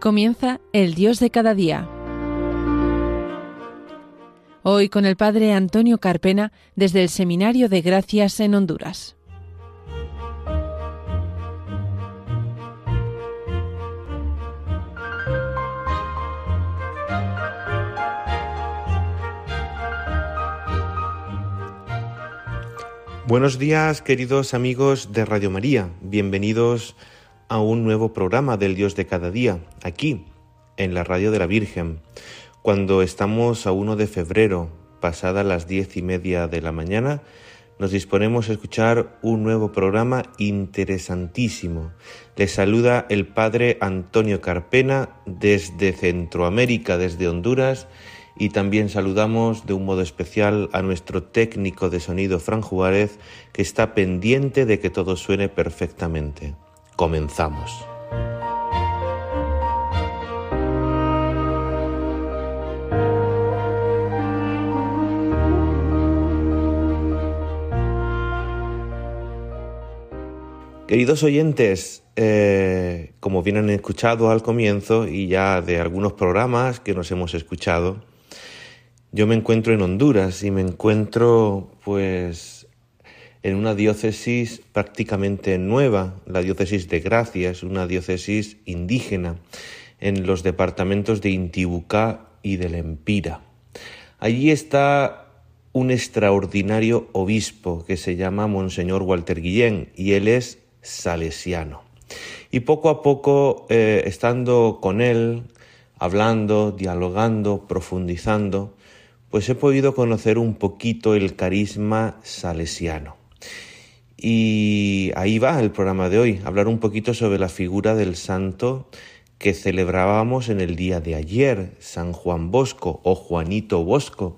Comienza el Dios de cada día. Hoy con el Padre Antonio Carpena desde el Seminario de Gracias en Honduras. Buenos días, queridos amigos de Radio María. Bienvenidos a un nuevo programa del Dios de cada día, aquí, en la Radio de la Virgen. Cuando estamos a 1 de febrero, pasadas las diez y media de la mañana, nos disponemos a escuchar un nuevo programa interesantísimo. Les saluda el Padre Antonio Carpena desde Centroamérica, desde Honduras, y también saludamos de un modo especial a nuestro técnico de sonido Fran Juárez que está pendiente de que todo suene perfectamente. Comenzamos. Queridos oyentes, eh, como bien han escuchado al comienzo y ya de algunos programas que nos hemos escuchado, yo me encuentro en Honduras y me encuentro pues en una diócesis prácticamente nueva, la diócesis de Gracias, una diócesis indígena en los departamentos de Intibucá y de Lempira. Allí está un extraordinario obispo que se llama Monseñor Walter Guillén y él es salesiano. Y poco a poco, eh, estando con él, hablando, dialogando, profundizando, pues he podido conocer un poquito el carisma salesiano. Y ahí va el programa de hoy, hablar un poquito sobre la figura del santo que celebrábamos en el día de ayer, San Juan Bosco o Juanito Bosco,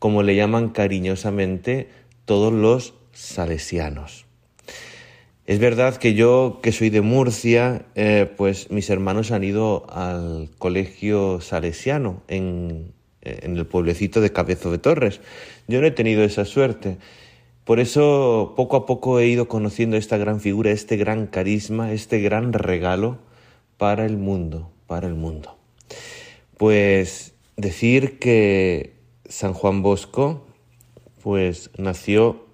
como le llaman cariñosamente todos los salesianos. Es verdad que yo, que soy de Murcia, eh, pues mis hermanos han ido al colegio salesiano en, eh, en el pueblecito de Cabezo de Torres. Yo no he tenido esa suerte. Por eso poco a poco he ido conociendo esta gran figura, este gran carisma, este gran regalo para el mundo, para el mundo. Pues decir que San Juan Bosco pues nació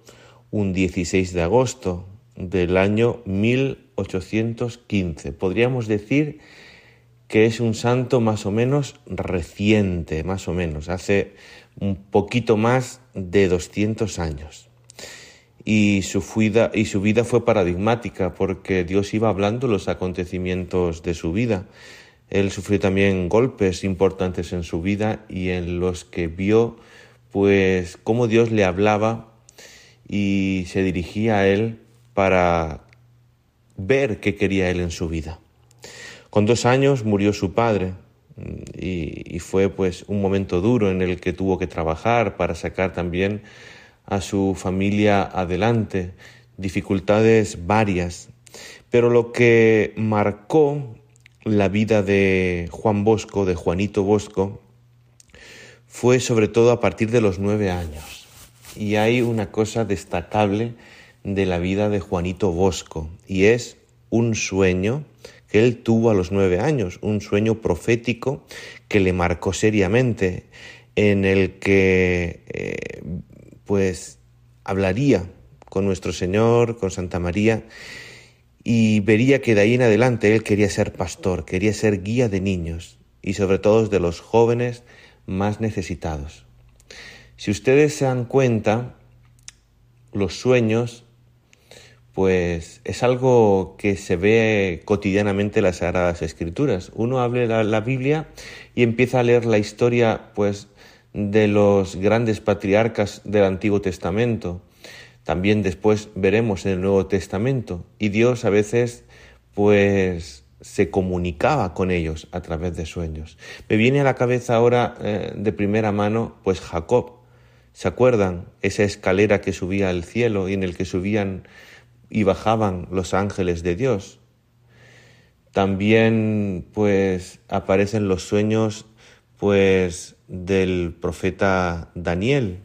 un 16 de agosto del año 1815. Podríamos decir que es un santo más o menos reciente, más o menos, hace un poquito más de 200 años. Y su, vida, y su vida fue paradigmática porque Dios iba hablando los acontecimientos de su vida. Él sufrió también golpes importantes en su vida y en los que vio pues cómo Dios le hablaba y se dirigía a él para ver qué quería él en su vida. Con dos años murió su padre y, fue pues un momento duro en el que tuvo que trabajar para sacar también a su familia adelante, dificultades varias. Pero lo que marcó la vida de Juan Bosco, de Juanito Bosco, fue sobre todo a partir de los nueve años. Y hay una cosa destacable de la vida de Juanito Bosco, y es un sueño que él tuvo a los nueve años, un sueño profético que le marcó seriamente, en el que eh, pues hablaría con nuestro Señor, con Santa María, y vería que de ahí en adelante él quería ser pastor, quería ser guía de niños y sobre todo de los jóvenes más necesitados. Si ustedes se dan cuenta, los sueños pues es algo que se ve cotidianamente en las Sagradas Escrituras. Uno abre la, la, Biblia y empieza a leer la historia, pues, de los grandes patriarcas del Antiguo Testamento. También después veremos en el Nuevo Testamento. Y Dios a veces, pues, se comunicaba con ellos a través de sueños. Me viene a la cabeza ahora eh, de primera mano, pues, Jacob. ¿Se acuerdan? Esa escalera que subía al cielo y en el que subían y bajaban los ángeles de Dios. También pues aparecen los sueños pues del profeta Daniel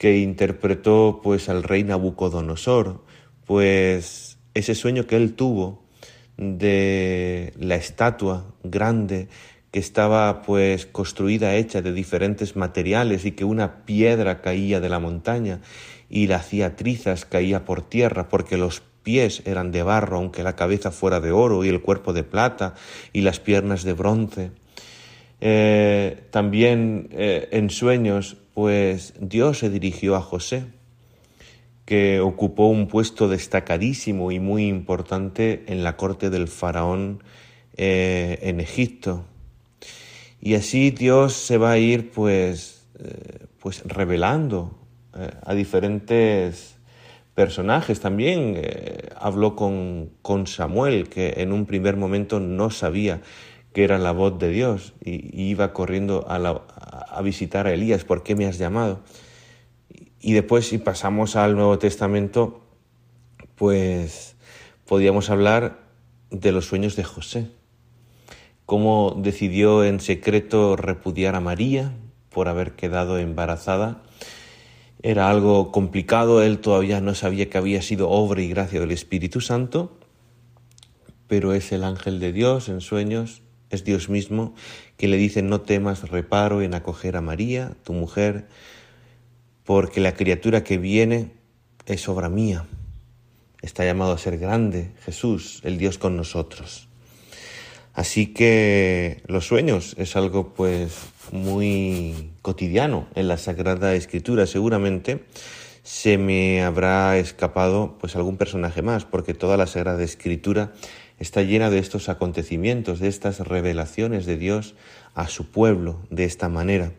que interpretó pues al rey Nabucodonosor, pues ese sueño que él tuvo de la estatua grande que estaba pues construida hecha de diferentes materiales y que una piedra caía de la montaña y la hacía trizas, caía por tierra porque los pies eran de barro, aunque la cabeza fuera de oro y el cuerpo de plata y las piernas de bronce. Eh, también eh, en sueños, pues Dios se dirigió a José, que ocupó un puesto destacadísimo y muy importante en la corte del faraón eh, en Egipto. Y así Dios se va a ir pues, pues revelando a diferentes personajes. También habló con, con Samuel, que en un primer momento no sabía que era la voz de Dios y, iba corriendo a, visitar a Elías, ¿por qué me has llamado? Y después si pasamos al Nuevo Testamento, pues podríamos hablar de los sueños de José, cómo decidió en secreto repudiar a María por haber quedado embarazada. Era algo complicado, él todavía no sabía que había sido obra y gracia del Espíritu Santo, pero es el ángel de Dios en sueños es Dios mismo que le dice, no temas reparo en acoger a María, tu mujer, porque la criatura que viene es obra mía. Está llamado a ser grande, Jesús, el Dios con nosotros. Así que los sueños es algo pues muy cotidiano en la Sagrada Escritura. Seguramente se me habrá escapado pues algún personaje más, porque toda la Sagrada Escritura está llena de estos acontecimientos, de estas revelaciones de Dios a su pueblo de esta manera.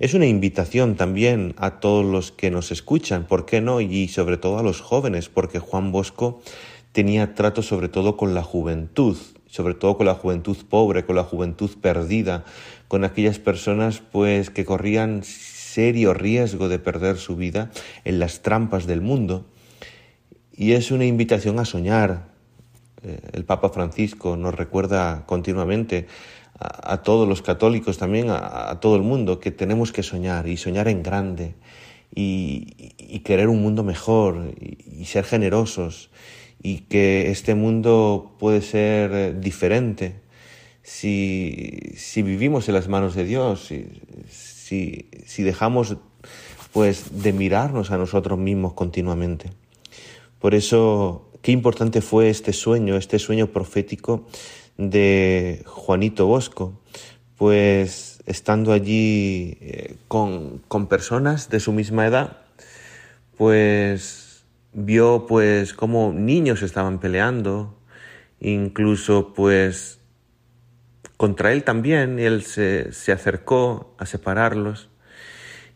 Es una invitación también a todos los que nos escuchan, ¿por qué no? Y sobre todo a los jóvenes, porque Juan Bosco tenía trato sobre todo con la juventud, sobre todo con la juventud pobre, con la juventud perdida, con aquellas personas pues que corrían serio riesgo de perder su vida en las trampas del mundo. Y es una invitación a soñar, el Papa Francisco nos recuerda continuamente a, todos los católicos, también a, todo el mundo, que tenemos que soñar y soñar en grande y, querer un mundo mejor y, ser generosos y que este mundo puede ser eh, diferente si, si vivimos en las manos de Dios, si, si dejamos pues de mirarnos a nosotros mismos continuamente. Por eso Qué importante fue este sueño, este sueño profético de Juanito Bosco, pues estando allí eh, con, personas de su misma edad, pues vio pues cómo niños estaban peleando, incluso pues contra él también, y él se, se acercó a separarlos.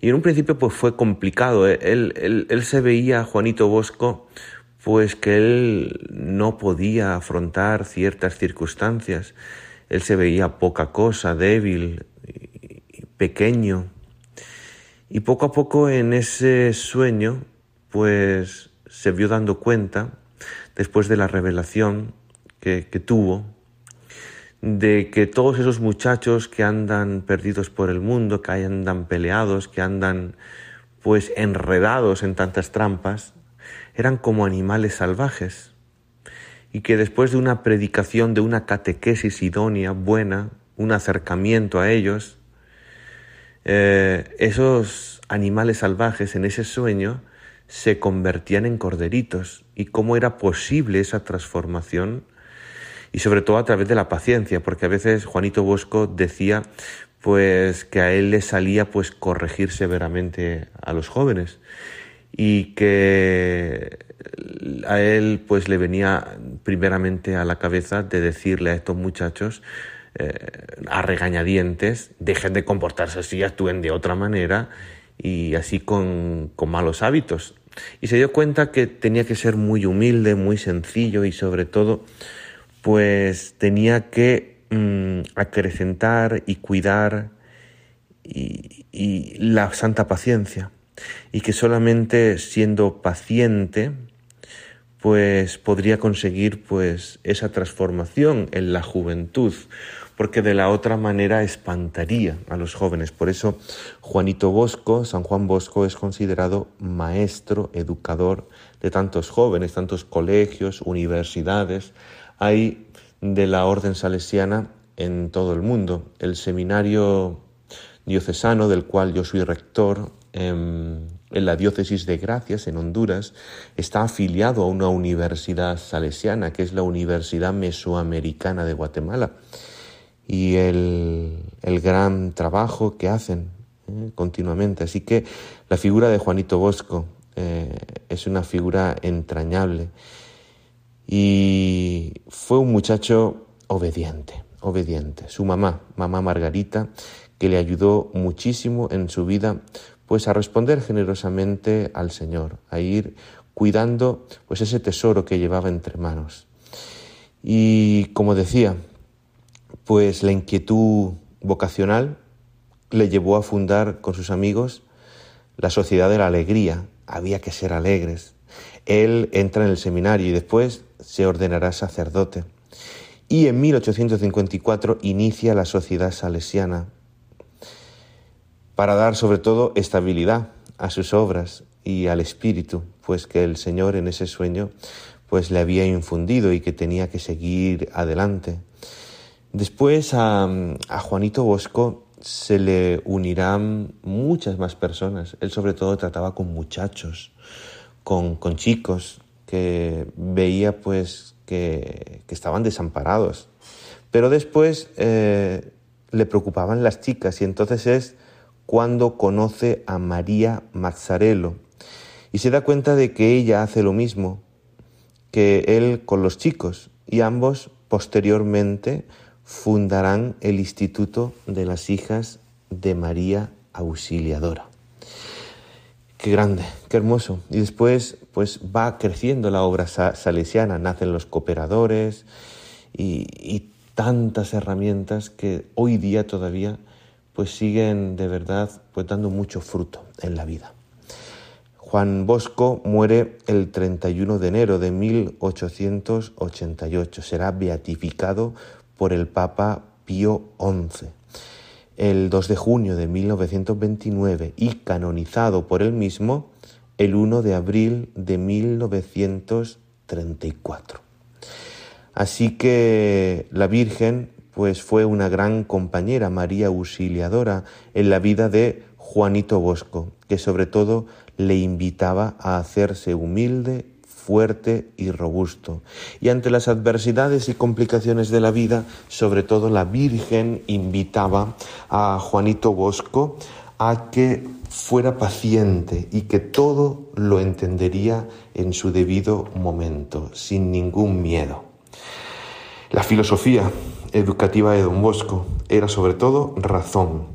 Y en un principio pues fue complicado, él, él, él se veía, Juanito Bosco, pues que él no podía afrontar ciertas circunstancias. Él se veía poca cosa, débil, pequeño. Y poco a poco en ese sueño, pues se vio dando cuenta, después de la revelación que, tuvo, de que todos esos muchachos que andan perdidos por el mundo, que andan peleados, que andan pues enredados en tantas trampas, eran como animales salvajes y que después de una predicación, de una catequesis idónea, buena, un acercamiento a ellos, eh, esos animales salvajes en ese sueño se convertían en corderitos. Y cómo era posible esa transformación y sobre todo a través de la paciencia, porque a veces Juanito Bosco decía pues que a él le salía pues corregir severamente a los jóvenes y que a él pues le venía primeramente a la cabeza de decirle a estos muchachos eh, a regañadientes, dejen de comportarse así, actúen de otra manera y así con, con malos hábitos. Y se dio cuenta que tenía que ser muy humilde, muy sencillo y sobre todo pues tenía que mm, acrecentar y cuidar y la santa paciencia y que solamente siendo paciente pues podría conseguir pues esa transformación en la juventud porque de la otra manera espantaría a los jóvenes. Por eso Juanito Bosco, San Juan Bosco es considerado maestro, educador de tantos jóvenes, tantos colegios, universidades. Hay de la orden salesiana en todo el mundo. El seminario diocesano, del cual yo soy rector en, la diócesis de Gracias, en Honduras, está afiliado a una universidad salesiana, que es la Universidad Mesoamericana de Guatemala. Y el, gran trabajo que hacen eh, continuamente. Así que la figura de Juanito Bosco eh, es una figura entrañable. Y fue un muchacho obediente, obediente. Su mamá, mamá Margarita, que le ayudó muchísimo en su vida, pues a responder generosamente al Señor, a ir cuidando pues ese tesoro que llevaba entre manos. Y como decía, pues la inquietud vocacional le llevó a fundar con sus amigos la Sociedad de la Alegría. Había que ser alegres. Él entra en el seminario y después se ordenará sacerdote. Y en 1854 inicia la Sociedad Salesiana para dar sobre todo estabilidad a sus obras y al espíritu, pues que el Señor en ese sueño pues le había infundido y que tenía que seguir adelante. Después a, a Juanito Bosco se le unirán muchas más personas. Él sobre todo trataba con muchachos, con, con chicos, que veía pues que, estaban desamparados. Pero después eh, le preocupaban las chicas y entonces es cuando conoce a María Mazzarello y se da cuenta de que ella hace lo mismo que él con los chicos y ambos posteriormente fundarán el Instituto de las Hijas de María Auxiliadora. Qué grande, qué hermoso. Y después pues va creciendo la obra salesiana, nacen los cooperadores y, tantas herramientas que hoy día todavía pues siguen de verdad pues dando mucho fruto en la vida. Juan Bosco muere el 31 de enero de 1888. Será beatificado por el Papa Pío XI el 2 de junio de 1929 y canonizado por él mismo el 1 de abril de 1934. Así que la Virgen pues fue una gran compañera, María Auxiliadora, en la vida de Juanito Bosco, que sobre todo le invitaba a hacerse humilde, fuerte y robusto. Y ante las adversidades y complicaciones de la vida, sobre todo la Virgen invitaba a Juanito Bosco a que fuera paciente y que todo lo entendería en su debido momento, sin ningún miedo. La filosofía educativa de don Bosco era sobre todo razón,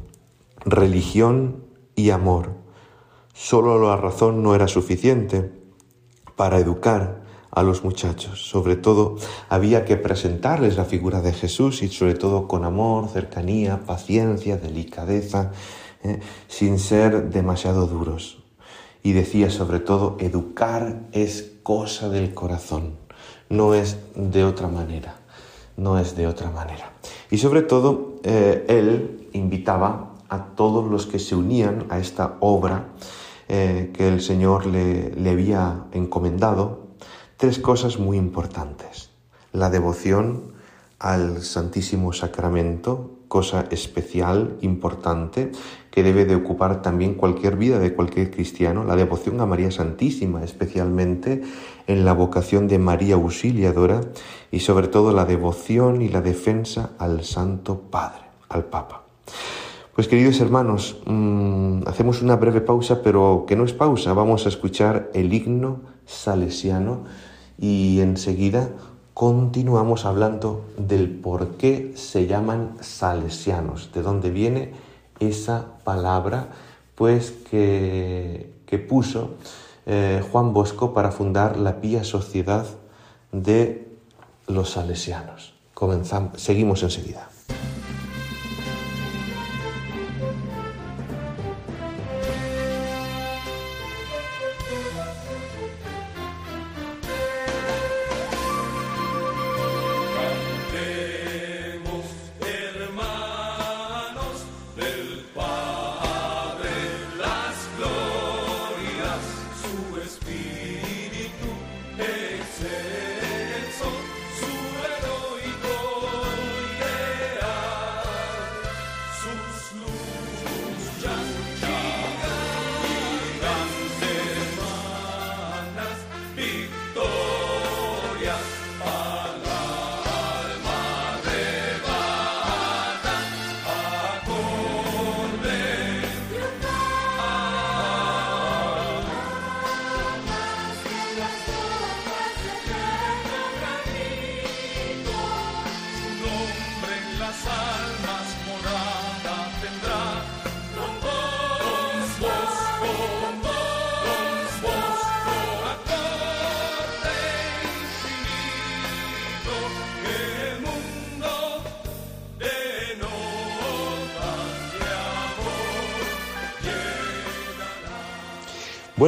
religión y amor. Solo la razón no era suficiente para educar a los muchachos. Sobre todo había que presentarles la figura de Jesús y sobre todo con amor, cercanía, paciencia, delicadeza, ¿eh? sin ser demasiado duros. Y decía sobre todo, educar es cosa del corazón, no es de otra manera, no es de otra manera. Y sobre todo, eh, él invitaba a todos los que se unían a esta obra eh, que el Señor le, le había encomendado, tres cosas muy importantes. La devoción al Santísimo Sacramento, cosa especial, importante, que debe de ocupar también cualquier vida de cualquier cristiano, la devoción a María Santísima, especialmente en la vocación de María Auxiliadora y sobre todo la devoción y la defensa al Santo Padre, al Papa. Pues queridos hermanos, mm, hacemos una breve pausa, pero que no es pausa, vamos a escuchar el himno salesiano y enseguida continuamos hablando del por qué se llaman salesianos, de dónde viene esa palabra pues que, puso eh, Juan Bosco para fundar la pía sociedad de los salesianos. Comenzamos, seguimos enseguida.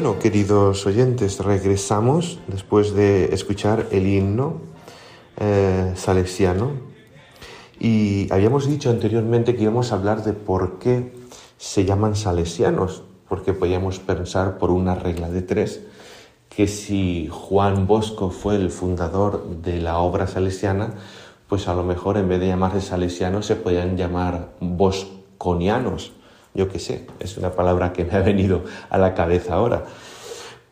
Bueno, queridos oyentes, regresamos después de escuchar el himno eh, salesiano. Y habíamos dicho anteriormente que íbamos a hablar de por qué se llaman salesianos, porque podíamos pensar por una regla de tres que si Juan Bosco fue el fundador de la obra salesiana, pues a lo mejor en vez de llamarse salesianos se podían llamar bosconianos yo qué sé, es una palabra que me ha venido a la cabeza ahora.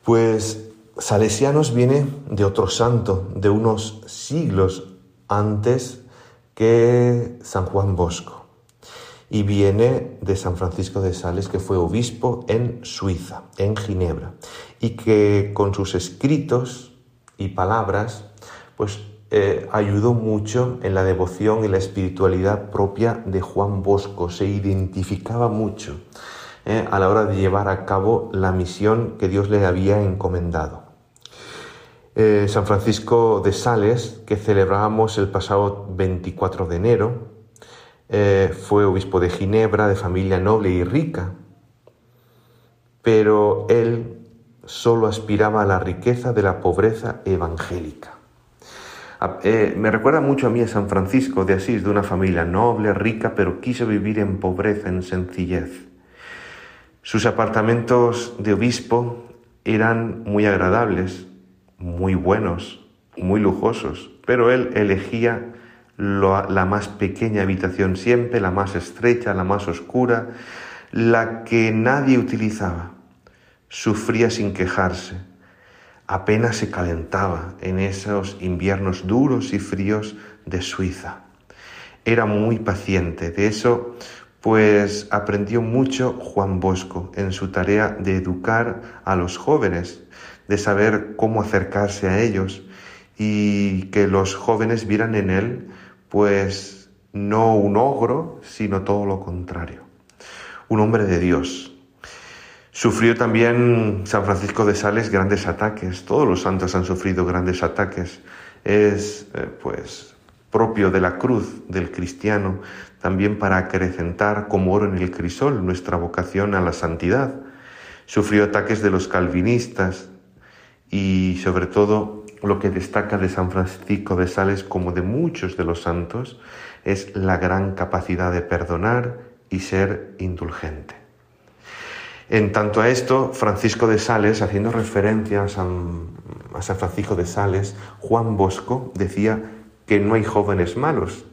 Pues Salesianos viene de otro santo, de unos siglos antes que San Juan Bosco. Y viene de San Francisco de Sales, que fue obispo en Suiza, en Ginebra, y que con sus escritos y palabras, pues eh, ayudó mucho en la devoción y la espiritualidad propia de Juan Bosco, se identificaba mucho eh, a la hora de llevar a cabo la misión que Dios le había encomendado. Eh, San Francisco de Sales, que celebramos el pasado 24 de enero, fue obispo de Ginebra, de familia noble y rica, pero él solo aspiraba a la riqueza de la pobreza evangélica. Eh, me recuerda mucho a mí a San Francisco de Asís, de una familia noble, rica, pero quiso vivir en pobreza, en sencillez. Sus apartamentos de obispo eran muy agradables, muy buenos, muy lujosos, pero él elegía la más pequeña habitación siempre, la más estrecha, la más oscura, la que nadie utilizaba. Sufría sin quejarse apenas se calentaba en esos inviernos duros y fríos de Suiza. Era muy paciente, de eso pues aprendió mucho Juan Bosco en su tarea de educar a los jóvenes, de saber cómo acercarse a ellos y que los jóvenes vieran en él pues no un ogro, sino todo lo contrario, un hombre de Dios, Sufrió también San Francisco de Sales grandes ataques, todos los santos han sufrido grandes ataques. Es eh, pues propio de la cruz del cristiano también para acrecentar como oro en el crisol nuestra vocación a la santidad. Sufrió ataques de los calvinistas y sobre todo lo que destaca de San Francisco de Sales como de muchos de los santos es la gran capacidad de perdonar y ser indulgente. En tanto a esto, Francisco de Sales, haciendo referencia a San, Francisco de Sales, Juan Bosco decía que no hay jóvenes malos,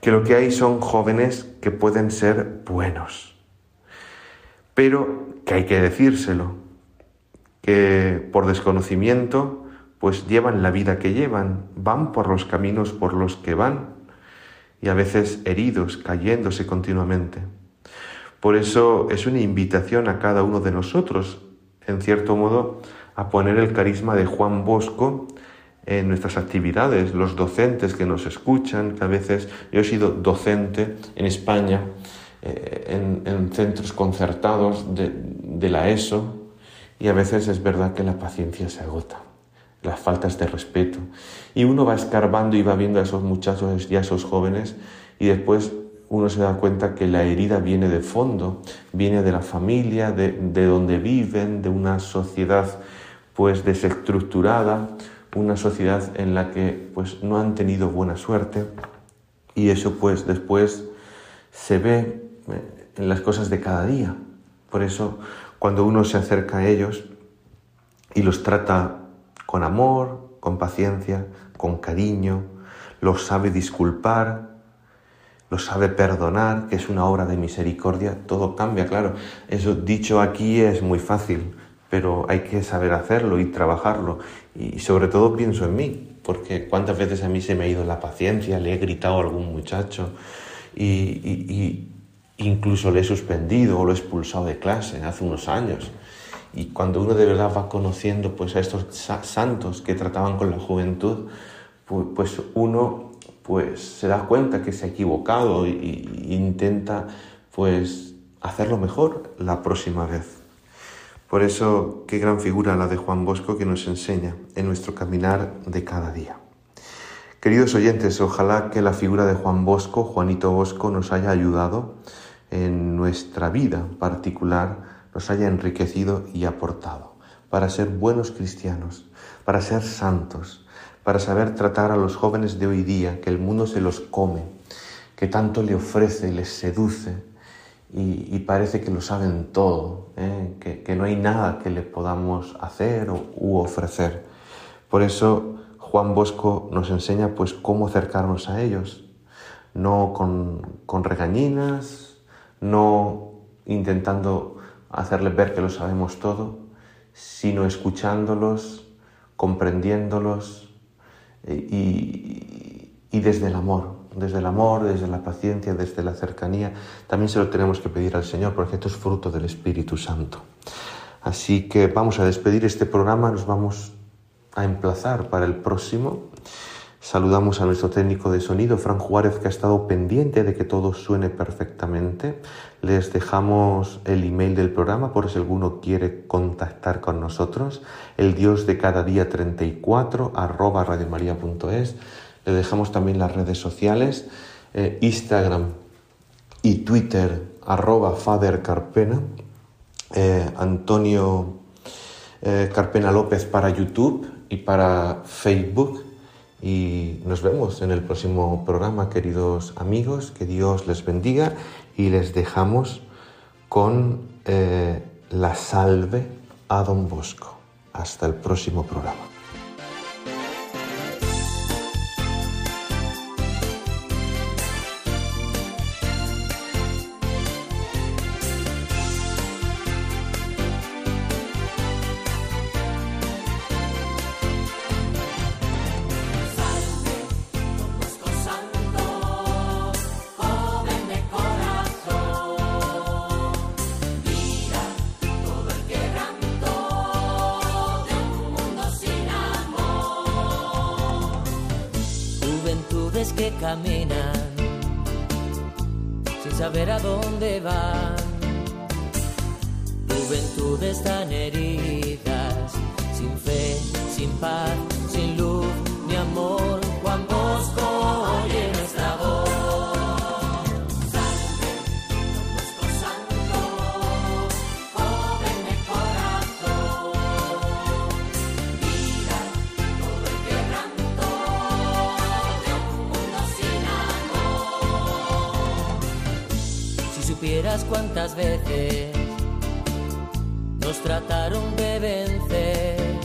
que lo que hay son jóvenes que pueden ser buenos, pero que hay que decírselo, que por desconocimiento pues llevan la vida que llevan, van por los caminos por los que van y a veces heridos, cayéndose continuamente. Por eso es una invitación a cada uno de nosotros, en cierto modo, a poner el carisma de Juan Bosco en nuestras actividades, los docentes que nos escuchan, que a veces yo he sido docente en España, eh, en, centros concertados de, de la ESO, y a veces es verdad que la paciencia se agota, las faltas de respeto, y uno va escarbando y va viendo a esos muchachos y a esos jóvenes, y después uno se da cuenta que la herida viene de fondo, viene de la familia, de, donde viven, de una sociedad pues desestructurada, una sociedad en la que pues no han tenido buena suerte y eso pues después se ve eh, en las cosas de cada día. Por eso cuando uno se acerca a ellos y los trata con amor, con paciencia, con cariño, los sabe disculpar, lo sabe perdonar, que es una obra de misericordia, todo cambia, claro. Eso dicho aquí es muy fácil, pero hay que saber hacerlo y trabajarlo. Y sobre todo pienso en mí, porque cuántas veces a mí se me ha ido la paciencia, le he gritado a algún muchacho y, incluso le he suspendido o lo he expulsado de clase hace unos años. Y cuando uno de verdad va conociendo pues, a estos santos que trataban con la juventud, pues, pues uno pues se da cuenta que se ha equivocado e intenta pues hacerlo mejor la próxima vez. Por eso, qué gran figura la de Juan Bosco que nos enseña en nuestro caminar de cada día. Queridos oyentes, ojalá que la figura de Juan Bosco, Juanito Bosco, nos haya ayudado en nuestra vida particular nos haya enriquecido y aportado para ser buenos cristianos, para ser santos, para saber tratar a los jóvenes de hoy día, que el mundo se los come, que tanto le ofrece, les seduce y, parece que lo saben todo, ¿eh? que, no hay nada que le podamos hacer o, u ofrecer. Por eso Juan Bosco nos enseña pues cómo acercarnos a ellos, no con, con regañinas, no intentando hacerles ver que lo sabemos todo, sino escuchándolos, comprendiéndolos eh, y, desde el amor, desde el amor, desde la paciencia, desde la cercanía, también se lo tenemos que pedir al Señor, porque esto es fruto del Espíritu Santo. Así que vamos a despedir este programa, nos vamos a emplazar para el próximo. Saludamos a nuestro técnico de sonido, Fran Juárez, que ha estado pendiente de que todo suene perfectamente. Les dejamos el email del programa por si alguno quiere contactar con nosotros. El Dios de cada día 34 arroba radiomaria.es. Le dejamos también las redes sociales, eh, Instagram y Twitter arroba Father Carpena. Eh, Antonio eh, Carpena López para YouTube y para Facebook y nos vemos en el próximo programa, queridos amigos. Que Dios les bendiga y les dejamos con eh, la salve a Don Bosco. Hasta el próximo programa. Cuántas veces nos trataron de vencer.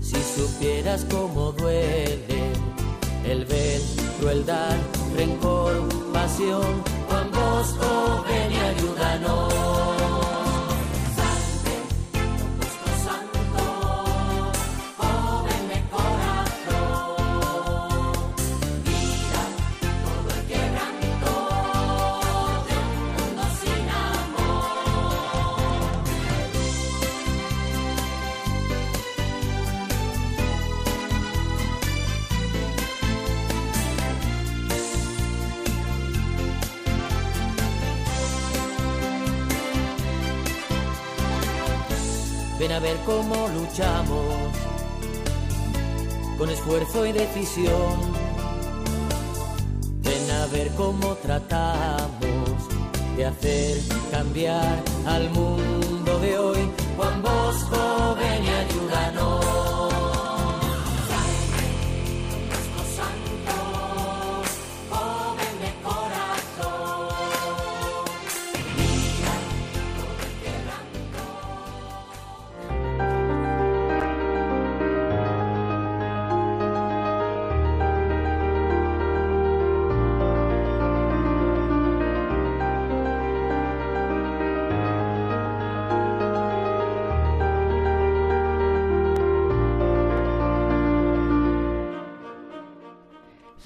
Si supieras cómo duele el ver crueldad, rencor, pasión, Juan Bosco, ven y ayúdanos. Ven a ver cómo luchamos con esfuerzo y decisión. Ven a ver cómo tratamos de hacer cambiar al mundo de hoy. Juan Bosco, ven y.